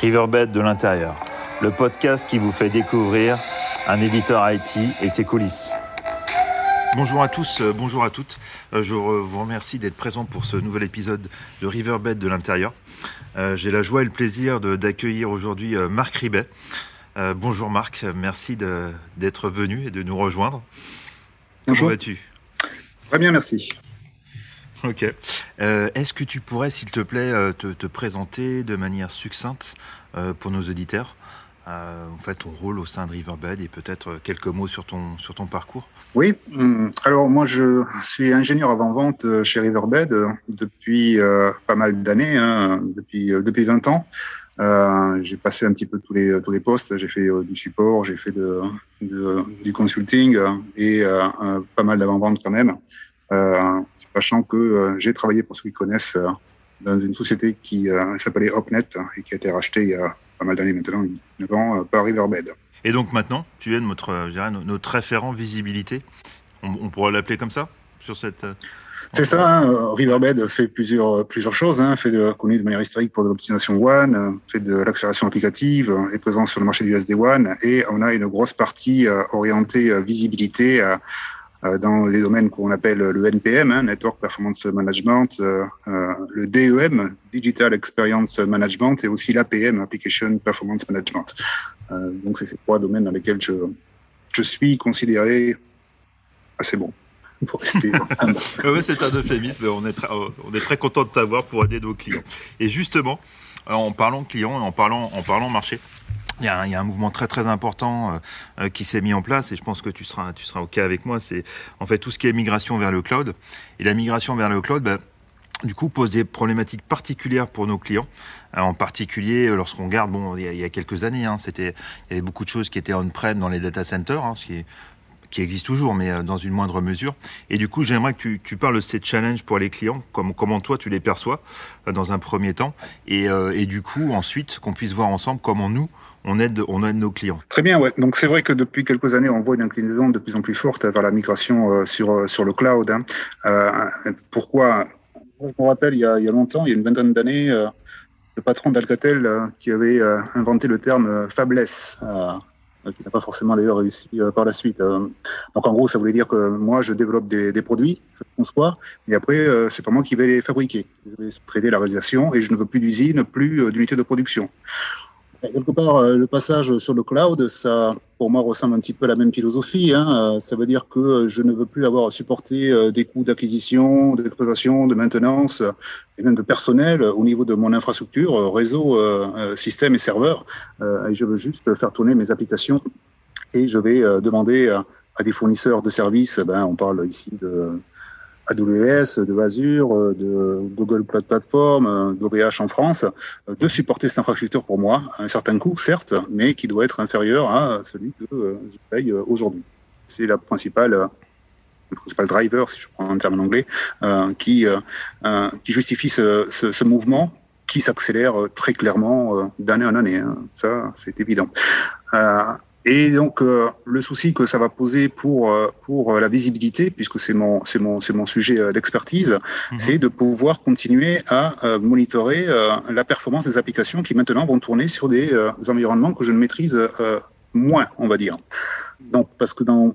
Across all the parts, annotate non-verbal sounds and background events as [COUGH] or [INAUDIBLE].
Riverbed de l'intérieur, le podcast qui vous fait découvrir un éditeur IT et ses coulisses. Bonjour à tous, euh, bonjour à toutes. Euh, je vous remercie d'être présent pour ce nouvel épisode de Riverbed de l'intérieur. Euh, j'ai la joie et le plaisir d'accueillir aujourd'hui Marc Ribet. bonjour Marc, merci d'être venu et de nous rejoindre. Bonjour. Comment vas-tu? Très bien, merci. Ok. Est-ce que tu pourrais, s'il te plaît, te, présenter de manière succincte pour nos auditeurs en fait, ton rôle au sein de Riverbed et peut-être quelques mots sur ton, sur ton parcours? Oui, hum, alors moi je suis ingénieur avant-vente euh, chez Riverbed euh, depuis euh, pas mal d'années, hein, depuis, depuis 20 ans. Euh, j'ai passé un petit peu tous les, tous les postes, j'ai fait du support, j'ai fait du consulting et pas mal d'avant-vente quand même, sachant que j'ai travaillé pour ceux qui connaissent dans une société qui s'appelait Opnet et qui a été rachetée il y a pas mal d'années maintenant, 9 ans, par Riverbed. Et donc maintenant, tu es notre, euh, notre référent visibilité. On, pourrait l'appeler comme ça sur cette. Euh, c'est ça. Hein. Riverbed fait plusieurs plusieurs choses. Hein, fait de connu de manière historique pour de l'optimisation One, fait de l'accélération applicative, est présent sur le marché du SD One, et on a une grosse partie euh, orientée visibilité euh, dans les domaines qu'on appelle le NPM, hein, Network Performance Management, euh, euh, le DEM, Digital Experience Management, et aussi l'APM, Application Performance Management. donc, c'est ces trois domaines dans lesquels je, je suis considéré assez bon. [LAUGHS] c'est un euphémisme, on est, très, très content de t'avoir pour aider nos clients. Et justement, en parlant clients et en parlant, en parlant marché, il y, a un, mouvement très très important euh, euh, qui s'est mis en place et je pense que tu seras tu seras ok avec moi. C'est en fait tout ce qui est migration vers le cloud et la migration vers le cloud. Ben, du coup, pose des problématiques particulières pour nos clients. Euh, en particulier, lorsqu'on regarde, bon, il y, a, quelques années, hein, c'était, il y avait beaucoup de choses qui étaient on-prem dans les data centers, hein, ce qui, qui existe toujours, mais dans une moindre mesure. Et du coup, j'aimerais que tu, parles de ces challenges pour les clients, comme, comment toi tu les perçois dans un premier temps, et du coup, ensuite, qu'on puisse voir ensemble comment nous, on aide, on aide nos clients. Très bien, ouais. Donc c'est vrai que depuis quelques années, on voit une inclinaison de plus en plus forte vers la migration euh, sur euh, sur le cloud. Hein. Euh, pourquoi? Je me rappelle, il y, a, il y a longtemps, il y a une vingtaine d'années, le patron d'Alcatel qui avait inventé le terme faiblesse qui n'a pas forcément d'ailleurs réussi par la suite. donc en gros, ça voulait dire que moi, je développe des, des produits, je conçois, mais après, c'est pas moi qui vais les fabriquer. Je vais traiter la réalisation et je ne veux plus d'usine, plus d'unité de production. Quelque part, euh, le passage sur le cloud, ça, pour moi, ressemble un petit peu à la même philosophie. Hein. Euh, ça veut dire que je ne veux plus avoir à supporter euh, des coûts d'acquisition, d'exploitation, de maintenance et même de personnel au niveau de mon infrastructure, réseau, système et serveur. Et je veux juste faire tourner mes applications et je vais demander à des fournisseurs de services, ben, on parle ici de AWS, de Azure, de Google Cloud Platform, euh, d'OVH en France, euh, de supporter cette infrastructure pour moi à un certain coût, certes, mais qui doit être inférieur à celui que euh, je paye aujourd'hui. C'est la principale le principal driver, si je prends un terme en anglais, qui, qui justifie ce, ce, ce mouvement qui s'accélère très clairement d'année en année. Hein. Ça, c'est évident. Et donc euh, le souci que ça va poser pour euh, pour la visibilité, puisque c'est mon c'est mon c'est mon sujet euh, d'expertise, mhm. c'est de pouvoir continuer à monitorer la performance des applications qui maintenant vont tourner sur des environnements que je ne maîtrise moins, on va dire. Donc parce que dans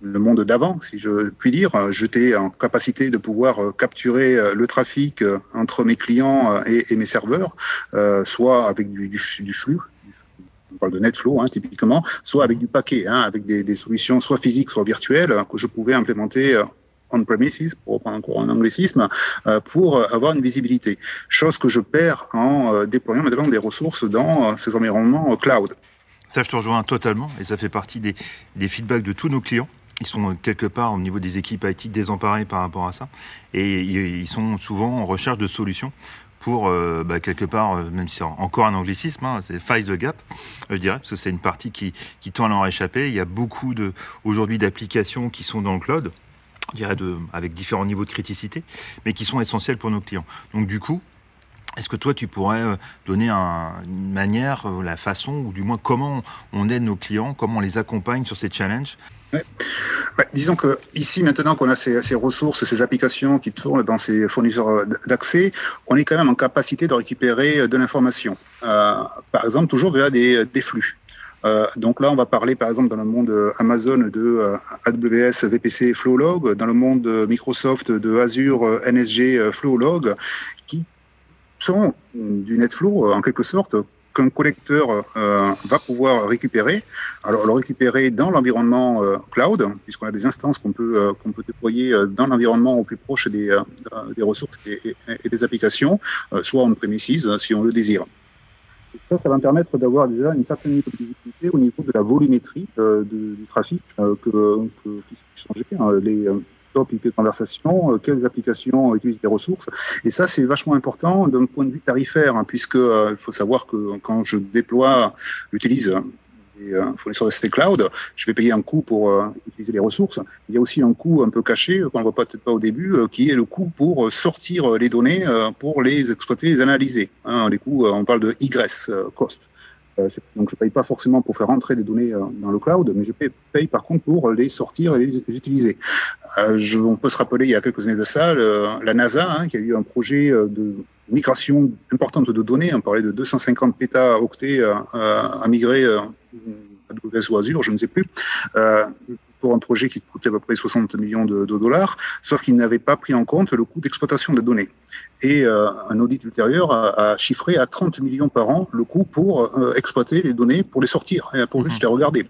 le monde d'avant, si je puis dire, j'étais en capacité de pouvoir capturer le trafic entre mes clients et, mes serveurs, soit avec du flux, on parle de NetFlow hein, typiquement, soit avec du paquet, hein, avec des, solutions soit physiques, soit virtuelles, que je pouvais implémenter euh, on-premises, pour reprendre encore un anglicisme, euh, pour avoir une visibilité. Chose que je perds en euh, déployant maintenant des ressources dans ces environnements cloud. Ça, je te rejoins totalement, et ça fait partie des, des feedbacks de tous nos clients ils sont quelque part au niveau des équipes IT désemparés par rapport à ça et ils sont souvent en recherche de solutions pour euh, bah, quelque part, euh, même si c'est encore un anglicisme, hein, c'est fight the gap, je dirais, parce que c'est une partie qui, qui tend à leur échapper. Il y a beaucoup aujourd'hui d'applications qui sont dans le cloud, je dirais de, avec différents niveaux de criticité, mais qui sont essentielles pour nos clients. Donc du coup, Est-ce que toi, tu pourrais euh, donner une manière, euh, la façon, ou du moins comment on aide nos clients, comment on les accompagne sur ces challenges? Bah, disons que ici, maintenant qu'on a ces, ressources, ces applications qui tournent dans ces fournisseurs d'accès, on est quand même en capacité de récupérer de l'information. par exemple, toujours via des, flux. donc là, on va parler par exemple dans le monde Amazon de AWS VPC Flowlog, dans le monde Microsoft de Azure NSG Flowlog, qui du NetFlow, en quelque sorte, qu'un collecteur euh, va pouvoir récupérer. Alors, le récupérer dans l'environnement euh, cloud, puisqu'on a des instances qu'on peut, euh, qu'on peut déployer dans l'environnement au plus proche des, des ressources et, des applications, soit en premises si on le désire. ça, ça va me permettre d'avoir déjà une certaine visibilité au niveau de la volumétrie du trafic que, que, qui s'est. Hein. Les, top IP conversation, euh, quelles applications utilisent des ressources. Et ça, c'est vachement important d'un point de vue tarifaire, hein, puisque euh, il faut savoir que quand je déploie, j'utilise des euh, fournisseurs de cloud, je vais payer un coût pour utiliser les ressources. Il y a aussi un coût un peu caché qu'on ne voit peut-être pas au début, qui est le coût pour sortir les données, pour les exploiter, les analyser. Hein, les coûts, on parle de egress cost. Euh, donc, je ne paye pas forcément pour faire rentrer des données euh, dans le cloud, mais je paye, par contre pour les sortir et les utiliser. Euh, je, on peut se rappeler, il y a quelques années de ça, la NASA, hein, qui a eu un projet de migration importante de données. On parlait de 250 pétaoctets à migrer à AWS ou Azure, je ne sais plus pour un projet qui coûtait à peu près 60 millions de, dollars, sauf qu'il n'avait pas pris en compte le coût d'exploitation des données. Et euh, un audit ultérieur a, chiffré à 30 millions par an le coût pour euh, exploiter les données, pour les sortir, et pour juste mhm. les regarder.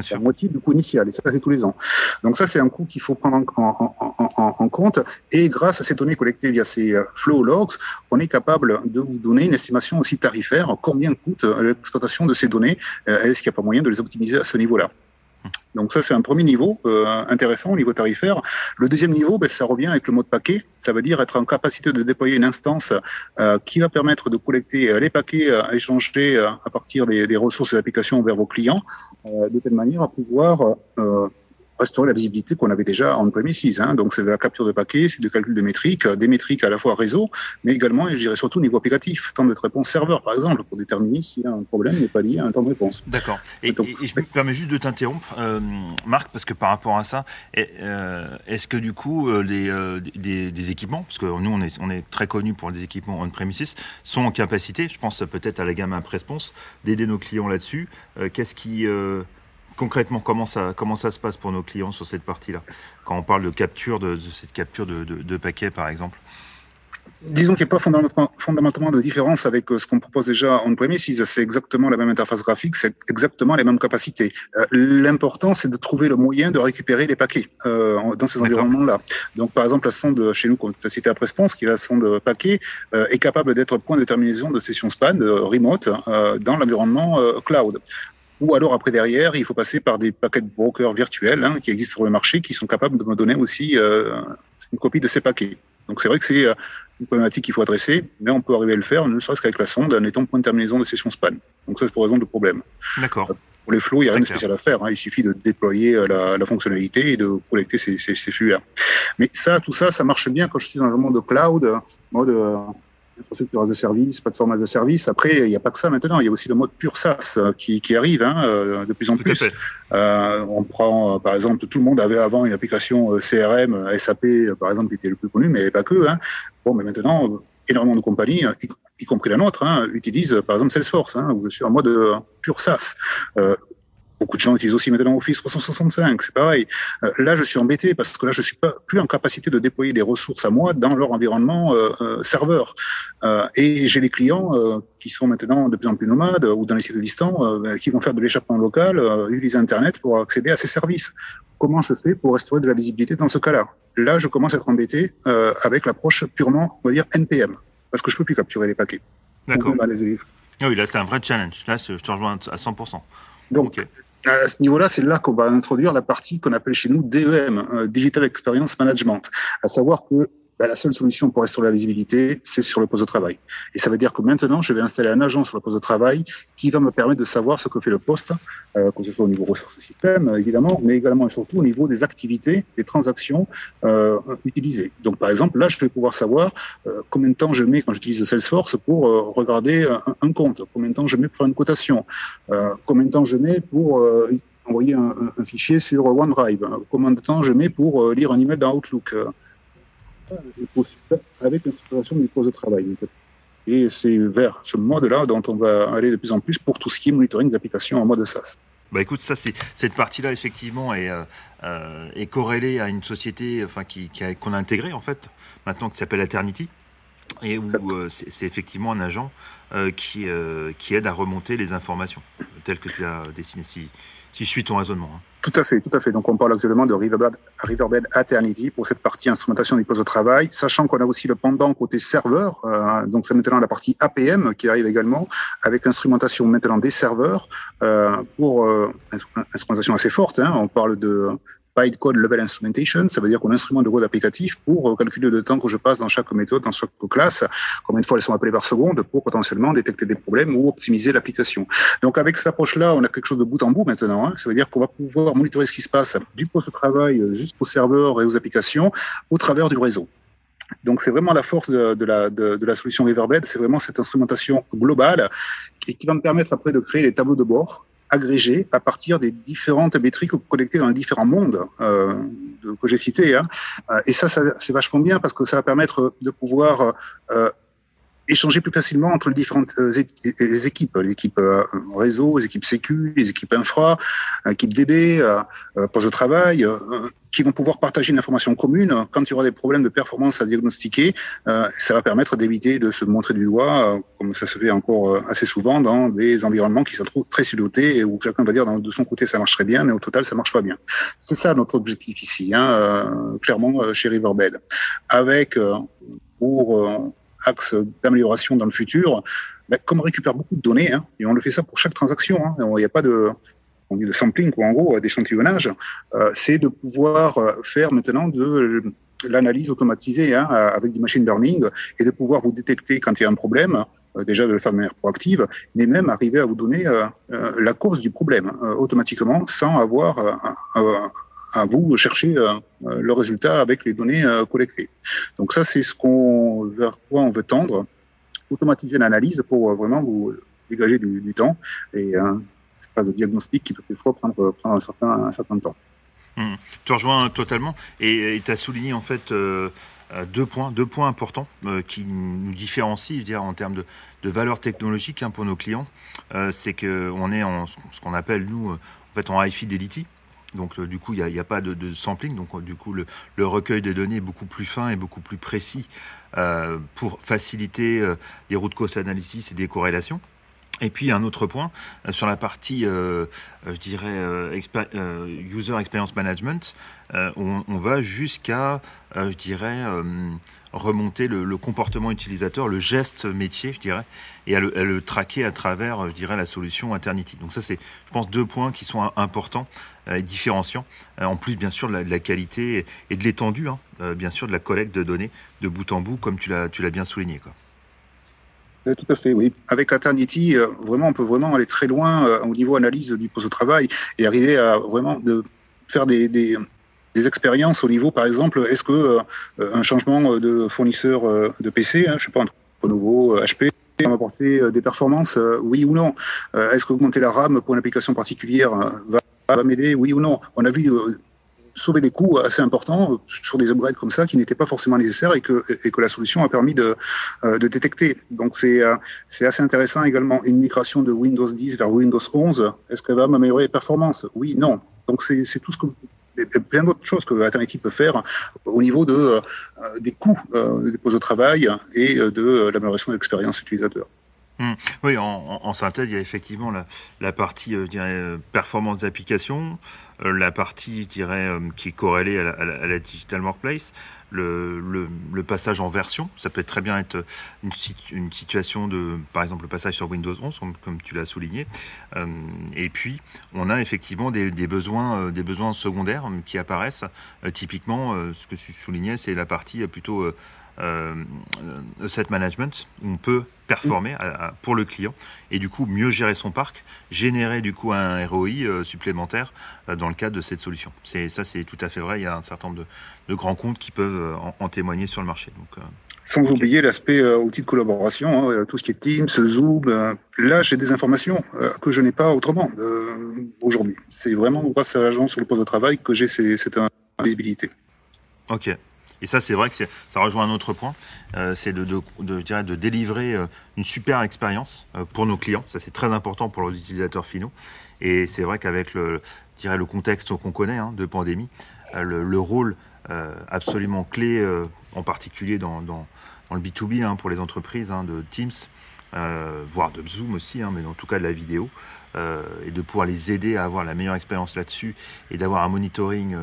C'est la moitié du coût initial, et ça c'est tous les ans. Donc ça c'est un coût qu'il faut prendre en, compte, et grâce à ces données collectées via ces euh, flow logs, on est capable de vous donner une estimation aussi tarifaire, combien coûte l'exploitation de ces données, est-ce qu'il n'y a pas moyen de les optimiser à ce niveau-là. Donc ça, c'est un premier niveau euh, intéressant au niveau tarifaire. Le deuxième niveau, ben, ça revient avec le mode paquet. Ça veut dire être en capacité de déployer une instance euh, qui va permettre de collecter euh, les paquets à échanger à partir des, des ressources et applications vers vos clients, de telle manière à pouvoir restaurer la visibilité qu'on avait déjà en premises. Hein. Donc, c'est de la capture de paquets, c'est du calcul de métriques, des métriques à la fois réseau, mais également, je dirais surtout au niveau applicatif, temps de réponse serveur, par exemple, pour déterminer si un problème n'est pas lié à un temps de réponse. D'accord. Et, je me permets juste de t'interrompre, euh, Marc, parce que par rapport à ça, euh, est-ce que du coup, euh, les, des, équipements, parce que nous, on est, on est très connus pour des équipements on-premises, sont en capacité, je pense peut-être à la gamme Response, d'aider nos clients là-dessus Qu'est-ce qui concrètement, comment ça, comment ça se passe pour nos clients sur cette partie-là Quand on parle de capture, de, cette capture de, paquets, par exemple Disons qu'il n'y a pas fondamentalement, fondamentalement, de différence avec euh, ce qu'on propose déjà en premises. C'est exactement la même interface graphique, c'est exactement les mêmes capacités. Euh, l'important, c'est de trouver le moyen de récupérer les paquets euh, dans ces environnements-là. Donc, par exemple, la sonde chez nous, qu'on a cité après Response, qui est la sonde paquet, est capable d'être point de terminaison de session span, remote, dans l'environnement cloud. Ou alors après derrière, il faut passer par des paquets de brokers virtuels hein, qui existent sur le marché, qui sont capables de me donner aussi euh, une copie de ces paquets. Donc c'est vrai que c'est euh, une problématique qu'il faut adresser, mais on peut arriver à le faire, ne serait-ce qu'avec la sonde, en étant point de terminaison de session span. Donc ça, c'est pour raison de problème. D'accord. Euh, pour les flows, il n'y a rien de spécial à faire. Hein. Il suffit de déployer la, la, fonctionnalité et de collecter ces, ces, ces flux-là. Mais ça, tout ça, ça marche bien quand je suis dans le monde cloud, mode infrastructure de service, plateforme de service. Après, il n'y a pas que ça maintenant. Il y a aussi le mode pur SaaS euh, qui, qui arrive hein, euh, de plus en plus. Euh, on prend, par exemple, tout le monde avait avant une application CRM, SAP, par exemple, qui était le plus connu, mais pas que. Hein. Bon, mais maintenant, énormément de compagnies, y, compris la nôtre, hein, utilisent par exemple Salesforce, hein, où je suis en mode pur SaaS. Beaucoup de gens utilisent aussi maintenant Office 365, c'est pareil. Euh, là, je suis embêté parce que là, je suis pas plus en capacité de déployer des ressources à moi dans leur environnement euh, euh serveur. Et j'ai les clients qui sont maintenant de plus en plus nomades ou dans les sites distants, qui vont faire de l'échappement local, utiliser Internet pour accéder à ces services. Comment je fais pour restaurer de la visibilité dans ce cas-là? Là, je commence à être embêté avec l'approche purement, on va dire, NPM, parce que je peux plus capturer les paquets. D'accord. Oui, là, c'est un vrai challenge. Là, je te rejoins à 100%. Donc, à ce niveau-là, c'est là, qu'on va introduire la partie qu'on appelle chez nous DEM, euh, Digital Experience Management, à savoir que ben, la seule solution pour restaurer la visibilité, c'est sur le poste de travail. Et ça veut dire que maintenant, je vais installer un agent sur le poste de travail qui va me permettre de savoir ce que fait le poste, euh, que ce soit au niveau ressources système, évidemment, mais également et surtout au niveau des activités, des transactions euh, utilisées. Donc, par exemple, là, je vais pouvoir savoir euh, combien de temps je mets quand j'utilise Salesforce pour euh, regarder un, compte, combien de temps je mets pour une cotation, euh, combien de temps je mets pour euh, envoyer un, un, fichier sur OneDrive, combien de temps je mets pour lire un email dans Outlook avec l'installation du poste de travail. Et c'est vers ce mode-là dont on va aller de plus en plus pour tout ce qui est monitoring d'applications en mode SaaS. Bah écoute, ça c'est cette partie-là effectivement est, euh, euh, corrélée à une société, enfin qui, qu'on a intégrée en fait maintenant qui s'appelle Eternity et où euh, c'est effectivement un agent euh, qui, euh, qui aide à remonter les informations telles que tu as dessiné, si, si je suis ton raisonnement. Hein. Tout à fait, tout à fait. Donc on parle actuellement de Riverbed, Riverbed Eternity pour cette partie instrumentation du poste de travail, sachant qu'on a aussi le pendant côté serveur. Euh, donc c'est maintenant la partie APM qui arrive également avec instrumentation maintenant des serveurs euh, pour euh, instrumentation assez forte. Hein. On parle de bytecode level instrumentation, ça veut dire qu'on instrumente de code applicatif pour euh, calculer le temps que je passe dans chaque méthode, dans chaque classe, combien de fois elles sont appelées par seconde pour potentiellement détecter des problèmes ou optimiser l'application. Donc avec cette approche-là, on a quelque chose de bout en bout maintenant. Hein. Ça veut dire qu'on va pouvoir monitorer ce qui se passe du poste de travail jusqu'au serveur et aux applications au travers du réseau. Donc c'est vraiment la force de, la, solution Riverbed, c'est vraiment cette instrumentation globale qui, qui va me permettre après de créer des tableaux de bord agrégés à partir des différentes métriques collectées dans les différents mondes euh, que j'ai cités. Hein. Et ça, ça c'est vachement bien parce que ça va permettre de pouvoir euh, échanger plus facilement entre les différentes euh, les équipes, les équipes euh, réseau, les équipes sécu, les équipes infra, l'équipe DB, euh, poste de travail, qui vont pouvoir partager une information commune. Quand il y aura des problèmes de performance à diagnostiquer, ça va permettre d'éviter de se montrer du doigt, comme ça se fait encore assez souvent dans des environnements qui sont très silotés et où chacun va dire de son côté ça marche très bien, mais au total ça marche pas bien. C'est ça notre objectif ici, hein, clairement chez Riverbed, avec pour axe d'amélioration dans le futur, ben, comme on récupère beaucoup de données, hein, et on le fait ça pour chaque transaction, hein, il n'y a pas de, on dit de sampling, ou en gros, d'échantillonnage, euh, c'est de pouvoir euh, faire maintenant de l'analyse automatisée hein, avec du machine learning et de pouvoir vous détecter quand il y a un problème, euh, déjà de le faire de manière proactive, mais même arriver à vous donner euh, euh la cause du problème euh, automatiquement sans avoir à vous chercher euh, le résultat avec les données euh, collectées. Donc ça, c'est ce qu'on vers quoi on veut tendre, automatiser l'analyse pour euh, vraiment vous dégager du, temps et euh, phase de diagnostic qui peut parfois prendre, prendre un, certain, un certain temps. Mmh. Tu rejoins totalement et tu as souligné en fait euh, deux points, deux points importants euh, qui nous différencient, dire, en termes de, de valeur technologique hein, pour nos clients. Euh, c'est qu'on est en ce qu'on appelle nous en fait en high fidelity. Donc euh, du coup, il n'y a, pas de, sampling. Donc euh, du coup, le, recueil des données est beaucoup plus fin et beaucoup plus précis euh, pour faciliter des routes cause analysis et des corrélations. Et puis un autre point euh, sur la partie, euh, je dirais, euh, user experience management, on, va jusqu'à, je dirais, remonter le, comportement utilisateur, le geste métier, je dirais, et à le, traquer à travers, je dirais, la solution Eternity. Donc ça, c'est, je pense, deux points qui sont importants et différenciants, en plus, bien sûr, de la, qualité et de l'étendue, hein, bien sûr, de la collecte de données de bout en bout, comme tu l'as, bien souligné. Tout à fait, oui. Avec Eternity, euh, vraiment, on peut vraiment aller très loin euh, au niveau analyse du poste de travail et arriver à vraiment de faire des, des, expériences au niveau, par exemple, est-ce que euh, un changement de fournisseur euh, de PC, hein, je sais pas, entre Lenovo, HP, va apporter des performances, oui ou non? Est-ce qu'augmenter la RAM pour une application particulière va, va m'aider, oui ou non? On a vu sauver des coûts assez importants sur des upgrades comme ça qui n'étaient pas forcément nécessaires et que, et que la solution a permis de, euh, de détecter. Donc c'est euh, c'est assez intéressant également. Une migration de Windows 10 vers Windows 11, est-ce qu'elle va m'améliorer les performances? Oui, non. Donc c'est tout ce que plein d'autres choses que Eternity peut faire au niveau de, euh, des coûts euh, des postes de travail et de l'amélioration de l'expérience utilisateur. Hum. Oui, en, synthèse, il y a effectivement la, partie euh, dirais, performance d'application, la partie dirais, qui est corrélée à la, digital workplace, le, passage en version. Ça peut très bien être une, situation de, par exemple, le passage sur Windows 11, comme tu l'as souligné. et puis, on a effectivement des, besoins, des besoins secondaires qui apparaissent. typiquement, ce que tu soulignais, c'est la partie plutôt euh, asset management, où on peut performer pour le client et du coup mieux gérer son parc, générer du coup un ROI euh, supplémentaire euh, dans le cadre de cette solution. C'est ça, c'est tout à fait vrai. Il y a un certain nombre de, grands comptes qui peuvent en, témoigner sur le marché. Donc, sans oublier l'aspect outil de collaboration, hein, tout ce qui est Teams, Zoom. là, j'ai des informations que je n'ai pas autrement aujourd'hui. C'est vraiment grâce à l'agence sur le poste de travail que j'ai cette visibilité. Ok. Et ça, c'est vrai que ça rejoint un autre point, euh, c'est de, délivrer euh, une super expérience euh, pour nos clients. Ça, c'est très important pour les utilisateurs finaux. Et c'est vrai qu'avec le contexte qu'on connaît hein, de pandémie, le, rôle absolument clé, en particulier dans, le B2B hein, pour les entreprises hein, de Teams, voire de Zoom aussi, mais en tout cas de la vidéo, et de pouvoir les aider à avoir la meilleure expérience là-dessus et d'avoir un monitoring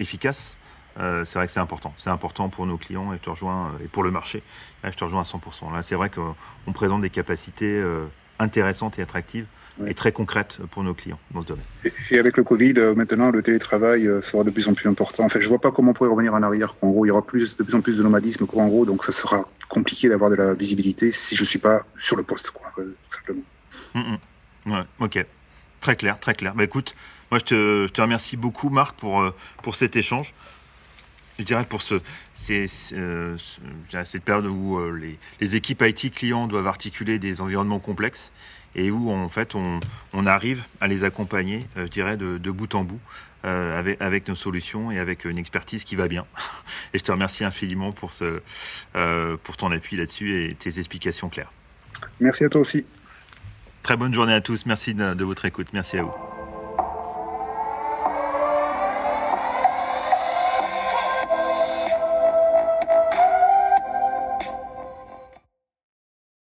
efficace. Euh, c'est vrai que c'est important. C'est important pour nos clients et, te rejoins, euh, et pour le marché. Là, je te rejoins à 100%. Là, c'est vrai qu'on présente des capacités euh, intéressantes et attractives et très concrètes pour nos clients dans ce domaine. Et, avec le Covid, maintenant, le télétravail sera de plus en plus important. En fait, je ne vois pas comment on pourrait revenir en arrière. En gros, il y aura plus, de plus en plus de nomadisme. En gros, donc ça sera compliqué d'avoir de la visibilité si je ne suis pas sur le poste, quoi, simplement. Mm, mm. Ouais, ok. Très clair, très clair. Bah, écoute, moi, je te, je te remercie beaucoup, Marc, pour, pour cet échange je dirais pour ce, euh, cette période où euh, les, équipes IT clients doivent articuler des environnements complexes et où en fait on, arrive à les accompagner, euh, je dirais, de, bout en bout avec, avec, nos solutions et avec une expertise qui va bien. [LAUGHS] Et je te remercie infiniment pour, ce, pour ton appui là-dessus et tes explications claires. Merci à toi aussi. Très bonne journée à tous. Merci de votre écoute. Merci à vous.